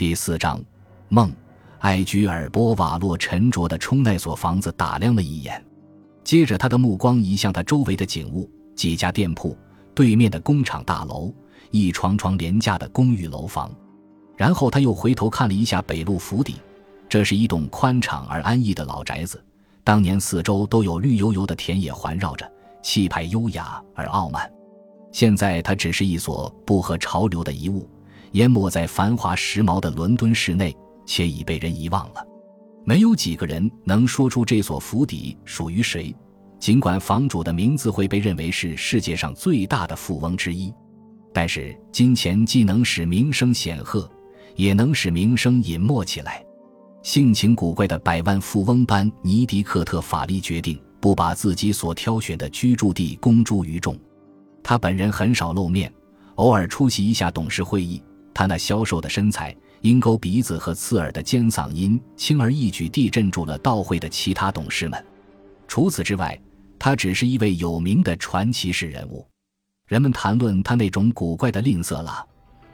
第四章，梦。艾居尔波瓦洛沉着地冲那所房子打量了一眼，接着他的目光移向他周围的景物：几家店铺、对面的工厂大楼、一幢幢廉价的公寓楼房。然后他又回头看了一下北路府邸，这是一栋宽敞而安逸的老宅子。当年四周都有绿油油的田野环绕着，气派优雅而傲慢。现在它只是一所不合潮流的遗物，淹没在繁华时髦的伦敦市内。且已被人遗忘了，没有几个人能说出这所府邸属于谁。尽管房主的名字会被认为是世界上最大的富翁之一，但是金钱既能使名声显赫，也能使名声隐没起来。性情古怪的百万富翁班尼迪克特·法利决定不把自己所挑选的居住地公诸于众。他本人很少露面，偶尔出席一下董事会议。他那消瘦的身材。鹰钩鼻子和刺耳的尖嗓音，轻而易举地镇住了到会的其他董事们。除此之外，他只是一位有名的传奇式人物。人们谈论他那种古怪的吝啬了，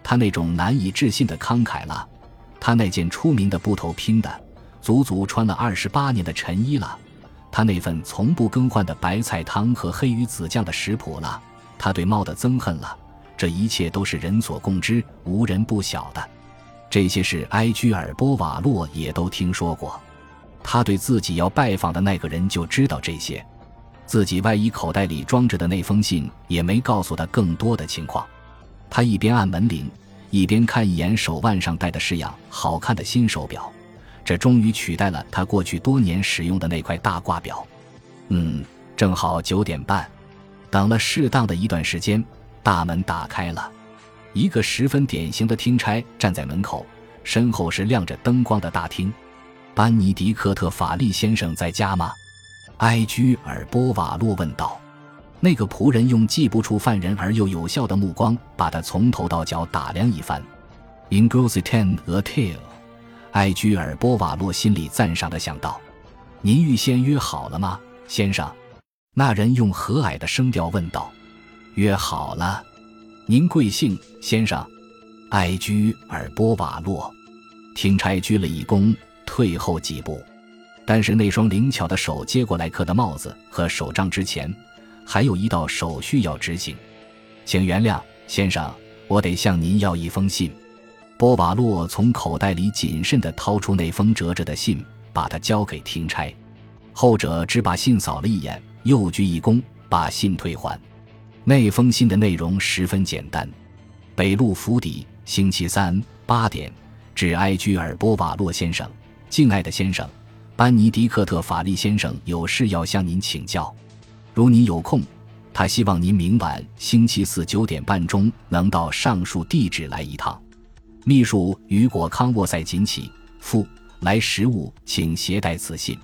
他那种难以置信的慷慨了，他那件出名的布头拼的、足足穿了二十八年的陈衣了，他那份从不更换的白菜汤和黑鱼子酱的食谱了，他对猫的憎恨了。这一切都是人所共知、无人不晓的。这些事，埃居尔波瓦洛也都听说过。他对自己要拜访的那个人就知道这些，自己外衣口袋里装着的那封信也没告诉他更多的情况。他一边按门铃，一边看一眼手腕上戴的式样好看的新手表，这终于取代了他过去多年使用的那块大挂表。嗯，正好九点半。等了适当的一段时间，大门打开了。一个十分典型的听差站在门口，身后是亮着灯光的大厅。班尼迪克特·法利先生在家吗？埃居尔波瓦洛问道。那个仆人用记不出犯人而又有效的目光，把他从头到脚打量一番。In Grossetan a tale，埃居尔波瓦洛心里赞赏的想到：“您预先约好了吗，先生？”那人用和蔼的声调问道：“约好了。”您贵姓，先生？埃居尔波瓦洛，听差鞠了一躬，退后几步。但是那双灵巧的手接过来克的帽子和手杖之前，还有一道手续要执行。请原谅，先生，我得向您要一封信。波瓦洛从口袋里谨慎地掏出那封折着的信，把它交给听差。后者只把信扫了一眼，又鞠一躬，把信退还。那封信的内容十分简单：北路府邸，星期三八点，致埃居尔波瓦洛先生，敬爱的先生，班尼迪克特法利先生有事要向您请教。如您有空，他希望您明晚星期四九点半钟能到上述地址来一趟。秘书雨果康沃塞锦起，附来食物，请携带此信。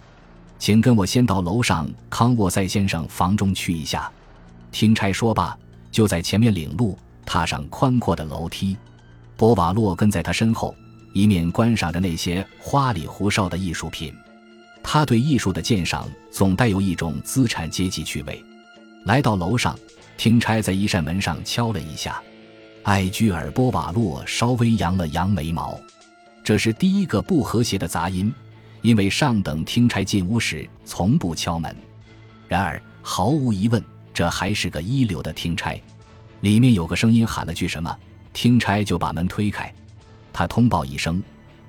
请跟我先到楼上康沃塞先生房中去一下。听差说罢，就在前面领路，踏上宽阔的楼梯。波瓦洛跟在他身后，一面观赏着那些花里胡哨的艺术品。他对艺术的鉴赏总带有一种资产阶级趣味。来到楼上，听差在一扇门上敲了一下。艾居尔波瓦洛稍微扬了扬眉毛，这是第一个不和谐的杂音，因为上等听差进屋时从不敲门。然而，毫无疑问。这还是个一流的听差，里面有个声音喊了句什么，听差就把门推开。他通报一声，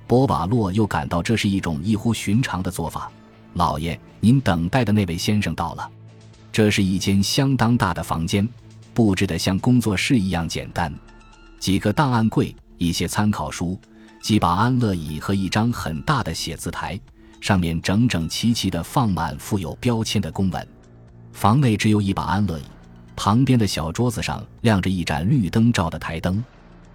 波瓦洛又感到这是一种异乎寻常的做法。老爷，您等待的那位先生到了。这是一间相当大的房间，布置得像工作室一样简单，几个档案柜、一些参考书、几把安乐椅和一张很大的写字台，上面整整齐齐地放满附有标签的公文。房内只有一把安乐椅，旁边的小桌子上亮着一盏绿灯罩的台灯，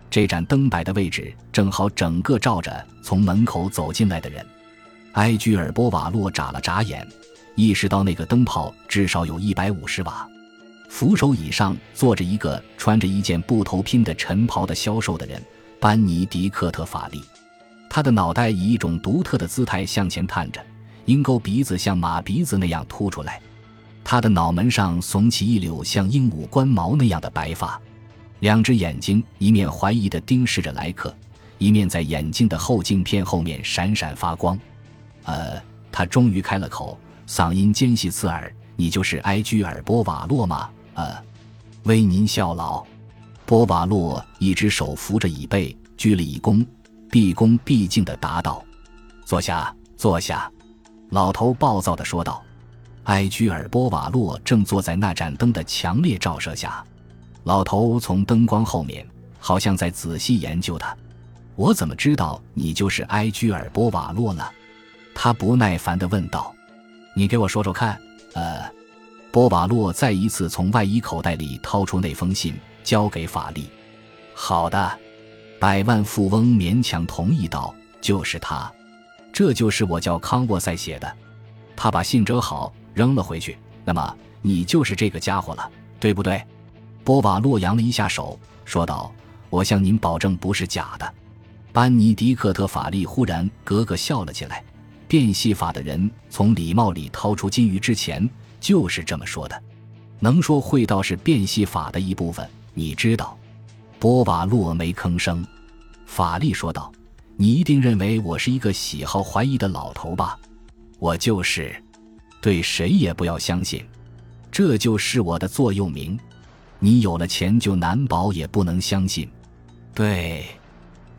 这盏灯摆的位置正好整个照着从门口走进来的人。埃居尔波瓦洛眨了眨眼，意识到那个灯泡至少有一百五十瓦。扶手椅上坐着一个穿着一件布头拼的晨袍的消瘦的人——班尼迪克特·法利。他的脑袋以一种独特的姿态向前探着，鹰钩鼻子像马鼻子那样凸出来。他的脑门上耸起一绺像鹦鹉冠毛那样的白发，两只眼睛一面怀疑地盯视着莱克，一面在眼镜的后镜片后面闪闪发光。呃，他终于开了口，嗓音尖细刺耳：“你就是埃居尔·波瓦洛吗？”呃，为您效劳。波瓦洛一只手扶着椅背，鞠了一躬，毕恭毕敬地答道：“坐下，坐下。”老头暴躁地说道。埃居尔·波瓦洛正坐在那盏灯的强烈照射下，老头从灯光后面，好像在仔细研究他。我怎么知道你就是埃居尔·波瓦洛呢？他不耐烦地问道。你给我说说看。呃，波瓦洛再一次从外衣口袋里掏出那封信，交给法利。好的，百万富翁勉强同意道：“就是他，这就是我叫康沃塞写的。”他把信折好。扔了回去。那么你就是这个家伙了，对不对？波瓦洛扬了一下手，说道：“我向您保证，不是假的。”班尼迪克特·法利忽然咯咯笑了起来。变戏法的人从礼帽里掏出金鱼之前就是这么说的。能说会道是变戏法的一部分，你知道？波瓦洛没吭声。法利说道：“你一定认为我是一个喜好怀疑的老头吧？我就是。”对谁也不要相信，这就是我的座右铭。你有了钱，就难保也不能相信。对，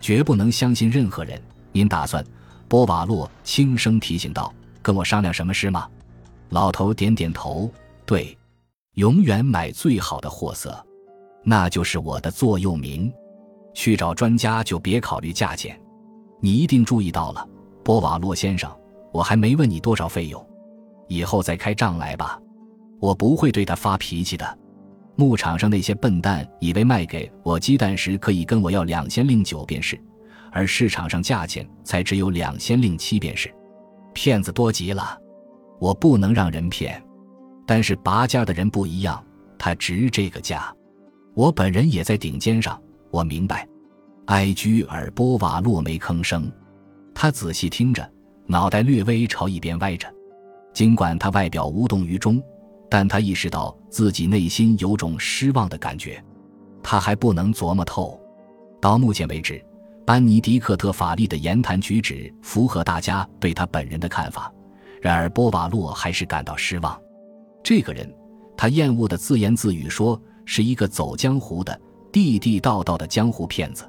绝不能相信任何人。您打算？波瓦洛轻声提醒道：“跟我商量什么事吗？”老头点点头。对，永远买最好的货色，那就是我的座右铭。去找专家就别考虑价钱。你一定注意到了，波瓦洛先生，我还没问你多少费用。以后再开账来吧，我不会对他发脾气的。牧场上那些笨蛋以为卖给我鸡蛋时可以跟我要两千零九便是，而市场上价钱才只有两千零七便是，骗子多极了。我不能让人骗，但是拔尖的人不一样，他值这个价。我本人也在顶尖上，我明白。埃居尔·波瓦洛没吭声，他仔细听着，脑袋略微朝一边歪着。尽管他外表无动于衷，但他意识到自己内心有种失望的感觉。他还不能琢磨透。到目前为止，班尼迪克特·法利的言谈举止符合大家对他本人的看法。然而，波瓦洛还是感到失望。这个人，他厌恶的自言自语说，是一个走江湖的、地地道道的江湖骗子。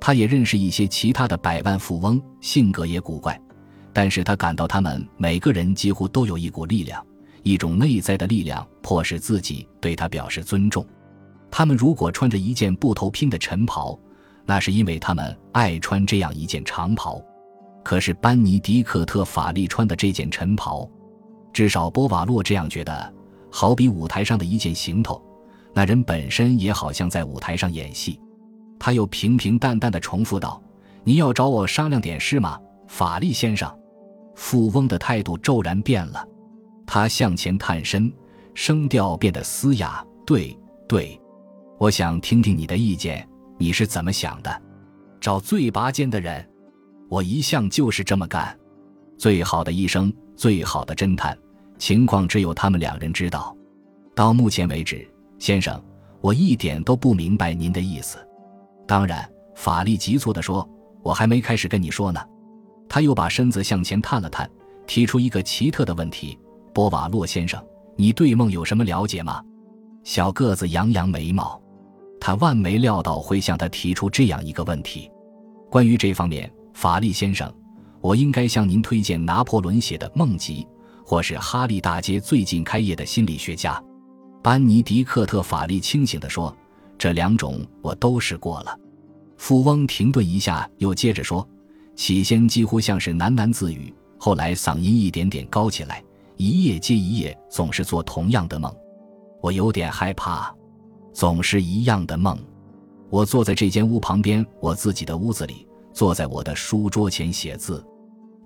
他也认识一些其他的百万富翁，性格也古怪。但是他感到，他们每个人几乎都有一股力量，一种内在的力量，迫使自己对他表示尊重。他们如果穿着一件布头拼的晨袍，那是因为他们爱穿这样一件长袍。可是班尼迪克特·法利穿的这件晨袍，至少波瓦洛这样觉得，好比舞台上的一件行头。那人本身也好像在舞台上演戏。他又平平淡淡的重复道：“你要找我商量点事吗，法利先生？”富翁的态度骤然变了，他向前探身，声调变得嘶哑。对对，我想听听你的意见，你是怎么想的？找最拔尖的人，我一向就是这么干。最好的医生，最好的侦探，情况只有他们两人知道。到目前为止，先生，我一点都不明白您的意思。当然，法力急促地说：“我还没开始跟你说呢。”他又把身子向前探了探，提出一个奇特的问题：“波瓦洛先生，你对梦有什么了解吗？”小个子扬扬眉毛，他万没料到会向他提出这样一个问题。关于这方面，法利先生，我应该向您推荐拿破仑写的《梦集》，或是哈利大街最近开业的心理学家班尼迪克特·法利清醒地说：“这两种我都试过了。”富翁停顿一下，又接着说。起先几乎像是喃喃自语，后来嗓音一点点高起来，一夜接一夜，总是做同样的梦。我有点害怕，总是一样的梦。我坐在这间屋旁边，我自己的屋子里，坐在我的书桌前写字。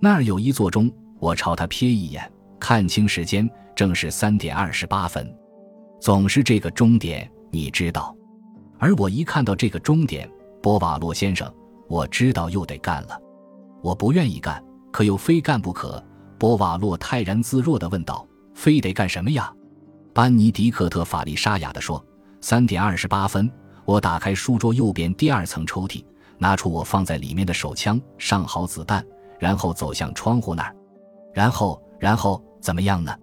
那儿有一座钟，我朝它瞥一眼，看清时间，正是三点二十八分。总是这个钟点，你知道。而我一看到这个钟点，波瓦洛先生，我知道又得干了。我不愿意干，可又非干不可。波瓦洛泰然自若地问道：“非得干什么呀？”班尼迪克特·法利沙哑地说：“三点二十八分。”我打开书桌右边第二层抽屉，拿出我放在里面的手枪，上好子弹，然后走向窗户那儿。然后，然后怎么样呢？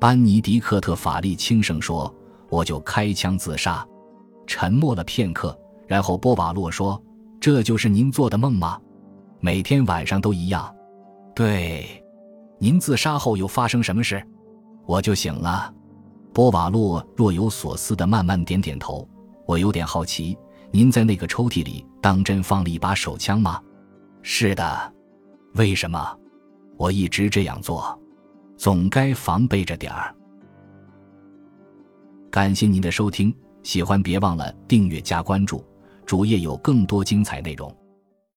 班尼迪克特·法利轻声说：“我就开枪自杀。”沉默了片刻，然后波瓦洛说：“这就是您做的梦吗？每天晚上都一样？”“对。”“您自杀后又发生什么事？”“我就醒了。”波瓦洛若有所思的慢慢点点头。“我有点好奇，您在那个抽屉里当真放了一把手枪吗？”“是的。”“为什么？”“我一直这样做。”总该防备着点儿。感谢您的收听，喜欢别忘了订阅加关注，主页有更多精彩内容。